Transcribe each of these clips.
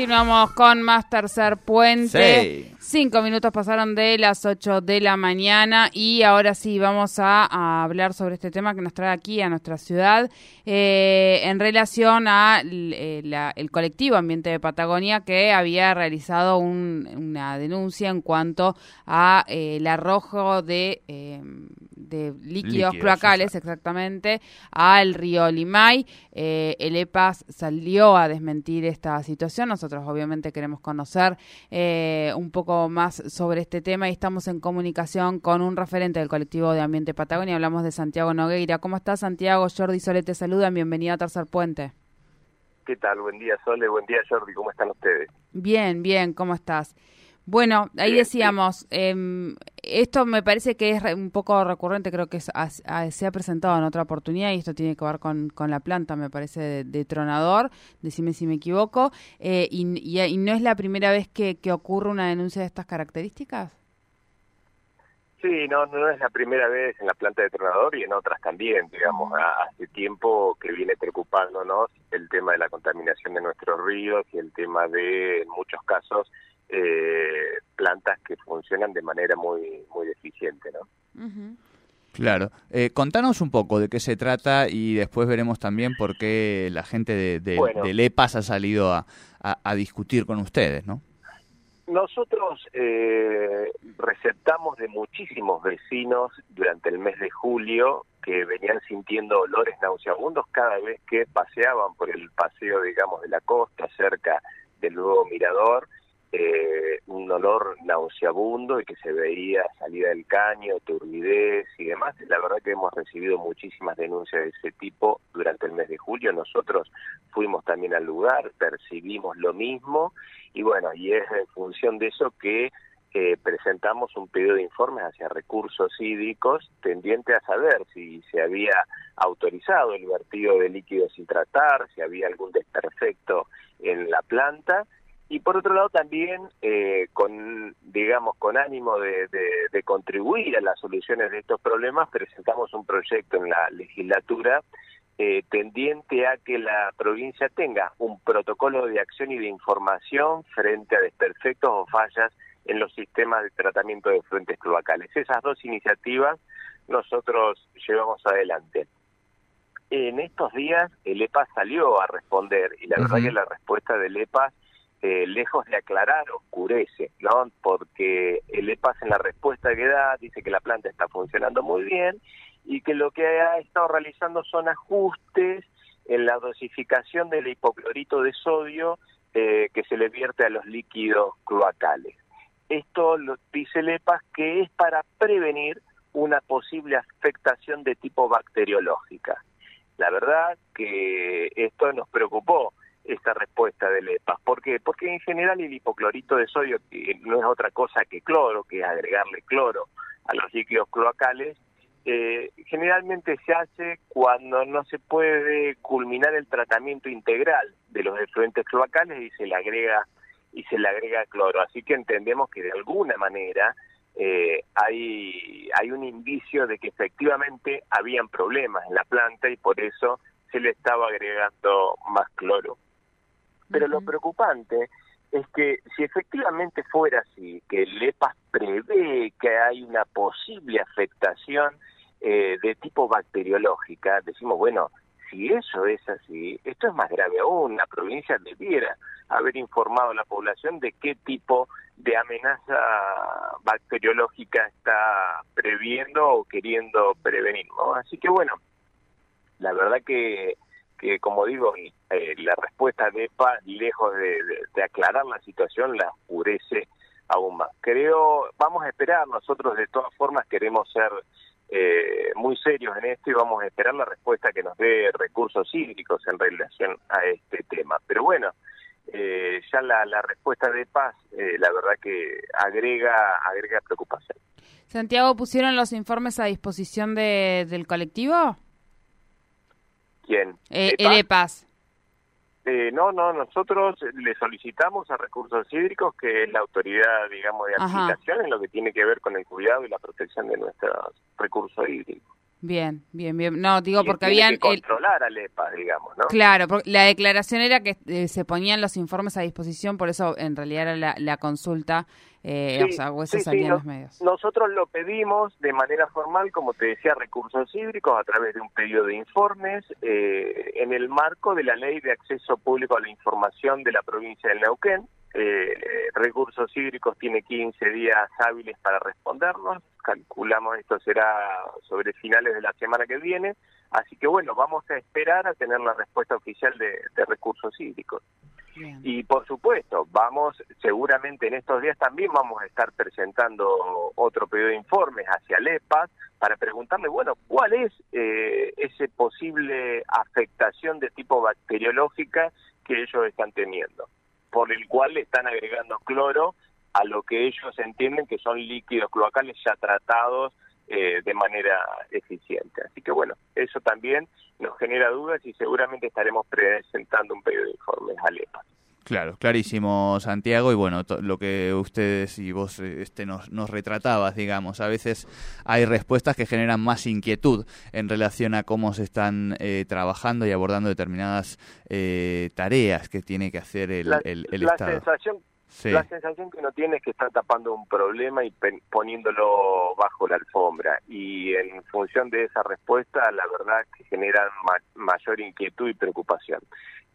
Continuamos con más tercer puente. Cinco minutos pasaron de las ocho de la mañana y ahora sí vamos a, hablar sobre este tema que nos trae aquí a nuestra ciudad eh, en relación a eh, el colectivo Ambiente de Patagonia que había realizado una denuncia en cuanto a eh, el arrojo de de líquidos, cloacales exactamente al río Limay. Eh, el EPAS salió a desmentir esta situación. Nosotros obviamente queremos conocer eh, un poco más sobre este tema y estamos en comunicación con un referente del colectivo de Ambiente Patagonia. Hablamos de Santiago Nogueira. ¿Cómo estás, Santiago? Jordi Sole te saludan. Bienvenido a Tercer Puente. ¿Qué tal? Buen día, Sole. Buen día, Jordi. ¿Cómo están ustedes? Bien, bien. ¿Cómo estás? Bueno, ahí decíamos, eh, esto me parece que es un poco recurrente, creo que se ha presentado en otra oportunidad y esto tiene que ver con, con la planta, me parece, de, tronador, decime si me equivoco, eh, y, y, no es la primera vez que, que, ocurre una denuncia de estas características. Sí, no, no es la primera vez en la planta de tronador y en otras también, digamos, hace tiempo que viene preocupándonos el tema de la contaminación de nuestros ríos y el tema de, en muchos casos, eh, plantas que funcionan de manera muy muy deficiente, ¿no? Claro. Eh, contanos un poco de qué se trata y después veremos también por qué la gente de, de, del EPAS ha salido a, a, discutir con ustedes, ¿no? Nosotros eh, receptamos de muchísimos vecinos durante el mes de julio que venían sintiendo olores nauseabundos cada vez que paseaban por el paseo, digamos, de la costa cerca del nuevo mirador eh, un olor nauseabundo y que se veía salida del caño, turbidez y demás. La verdad que hemos recibido muchísimas denuncias de ese tipo durante el mes de julio. Nosotros fuimos también al lugar, percibimos lo mismo y bueno, y es en función de eso que eh, presentamos un pedido de informes hacia recursos hídricos tendiente a saber si se había autorizado el vertido de líquidos sin tratar, si había algún desperfecto en la planta y por otro lado también eh, con digamos con ánimo de, contribuir a las soluciones de estos problemas presentamos un proyecto en la legislatura eh, tendiente a que la provincia tenga un protocolo de acción y de información frente a desperfectos o fallas en los sistemas de tratamiento de fuentes cloacales. Esas dos iniciativas nosotros llevamos adelante. En estos días el EPA salió a responder y la verdad que la respuesta del EPA eh, lejos de aclarar, oscurece, ¿no? Porque el EPAS en la respuesta que da dice que la planta está funcionando muy bien y que lo que ha estado realizando son ajustes en la dosificación del hipoclorito de sodio eh, que se le vierte a los líquidos cloacales. Esto lo dice el EPAS que es para prevenir una posible afectación de tipo bacteriológica. La verdad que esto nos preocupó esta respuesta del EPAS. ¿Por qué? Porque en general el hipoclorito de sodio, que no es otra cosa que cloro, que es agregarle cloro a los líquidos cloacales, eh, generalmente se hace cuando no se puede culminar el tratamiento integral de los efluentes cloacales y se le agrega y se le agrega cloro. Así que entendemos que de alguna manera eh, hay, hay un indicio de que efectivamente habían problemas en la planta y por eso se le estaba agregando más cloro. Pero lo preocupante es que si efectivamente fuera así, que el EPAS prevé que hay una posible afectación eh, de tipo bacteriológica, decimos, bueno, si eso es así, esto es más grave aún. La provincia debiera haber informado a la población de qué tipo de amenaza bacteriológica está previendo o queriendo prevenir. Así que bueno, la verdad que que, como digo, eh, la respuesta de EPA, lejos de, aclarar la situación, la oscurece aún más. Creo, vamos a esperar, nosotros de todas formas queremos ser eh, muy serios en esto y vamos a esperar la respuesta que nos dé recursos hídricos en relación a este tema. Pero bueno, eh, ya la, la, respuesta de paz, eh, la verdad que agrega, agrega preocupación. Santiago, ¿pusieron los informes a disposición de, del colectivo? ¿Quién? Eh, el EPAS. Eh, no, no, nosotros le solicitamos a Recursos Hídricos, que es la autoridad, digamos, de aplicación en lo que tiene que ver con el cuidado y la protección de nuestros recursos hídricos. Bien, bien, bien. No, digo porque habían... Que controlar al EPA, digamos, ¿no? Claro, porque la declaración era que eh, se ponían los informes a disposición, por eso en realidad era la, la consulta, eh, o sea, o eso salía en los medios. Nosotros lo pedimos de manera formal, como te decía, recursos hídricos, a través de un pedido de informes, eh, en el marco de la Ley de Acceso Público a la Información de la provincia del Neuquén, eh, Recursos Hídricos tiene 15 días hábiles para respondernos, calculamos esto será sobre finales de la semana que viene, así que bueno, vamos a esperar a tener la respuesta oficial de, Recursos Hídricos. Y por supuesto, vamos, seguramente en estos días también vamos a estar presentando otro pedido de informes hacia el EPAS para preguntarle, bueno, ¿cuál es eh, ese posible afectación de tipo bacteriológica que ellos están teniendo? Por el cual le están agregando cloro a lo que ellos entienden que son líquidos cloacales ya tratados eh, de manera eficiente. Así que bueno, eso también nos genera dudas y seguramente estaremos presentando un pedido de informes al EPA. Claro, clarísimo, Santiago. Y bueno, lo que ustedes y vos eh, este, nos, nos retratabas, digamos, a veces hay respuestas que generan más inquietud en relación a cómo se están eh, trabajando y abordando determinadas eh, tareas que tiene que hacer el, el, la Estado. Sensación, La sensación que uno tiene es que está tapando un problema y poniéndolo bajo la alfombra. Y en función de esa respuesta, la verdad que generan mayor inquietud y preocupación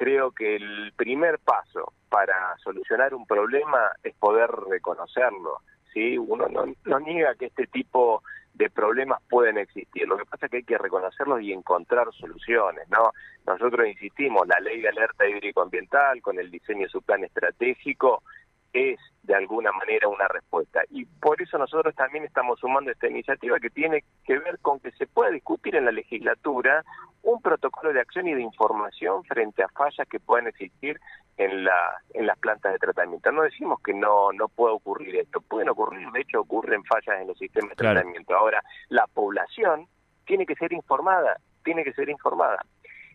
creo que el primer paso para solucionar un problema es poder reconocerlo. ¿sí? Uno no, niega que este tipo de problemas pueden existir. Lo que pasa es que hay que reconocerlos y encontrar soluciones. ¿no? Nosotros insistimos, la ley de alerta hídrico-ambiental con el diseño de su plan estratégico es de alguna manera una respuesta. Y por eso nosotros también estamos sumando esta iniciativa que tiene que ver con que se pueda discutir en la legislatura un protocolo de acción y de información frente a fallas que puedan existir en, la, en las plantas de tratamiento. No decimos que no, no pueda ocurrir esto, pueden ocurrir, de hecho ocurren fallas en los sistemas de tratamiento. Ahora, la población tiene que ser informada, tiene que ser informada.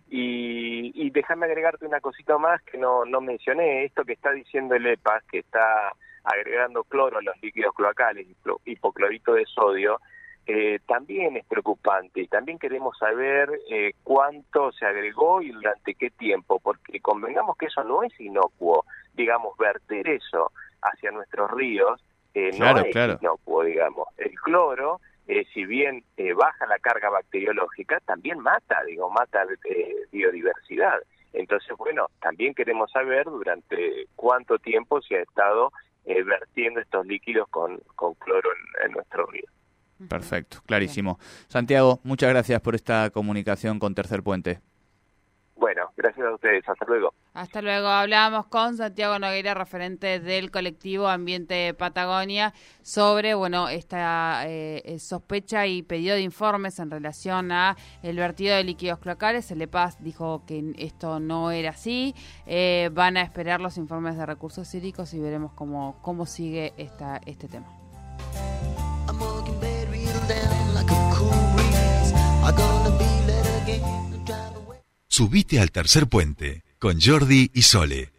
Y, y déjame agregarte una cosita más que no, no mencioné, esto que está diciendo el EPAS, que está agregando cloro a los líquidos cloacales, hipoclorito de sodio, eh, también es preocupante y también queremos saber eh, cuánto se agregó y durante qué tiempo, porque convengamos que eso no es inocuo, digamos, verter eso hacia nuestros ríos eh, no es inocuo, digamos. El cloro eh, si bien eh, baja la carga bacteriológica, también mata, digo, mata eh, biodiversidad. Entonces, bueno, también queremos saber durante cuánto tiempo se ha estado vertiendo estos líquidos con, con cloro en, en nuestro río. Perfecto, clarísimo. Santiago, muchas gracias por esta comunicación con Tercer Puente. Gracias a ustedes. Hasta luego. Hasta luego. Hablábamos con Santiago Nogueira, referente del colectivo Ambiente Patagonia, sobre bueno esta eh, sospecha y pedido de informes en relación a el vertido de líquidos cloacales. El EPAS dijo que esto no era así. Eh, van a esperar los informes de recursos hídricos y veremos cómo, cómo sigue esta, este tema. Subite al tercer puente con Jordi y Sole.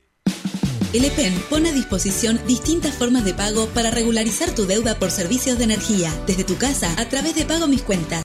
El EPEN pone a disposición distintas formas de pago para regularizar tu deuda por servicios de energía, desde tu casa a través de Pago Mis Cuentas.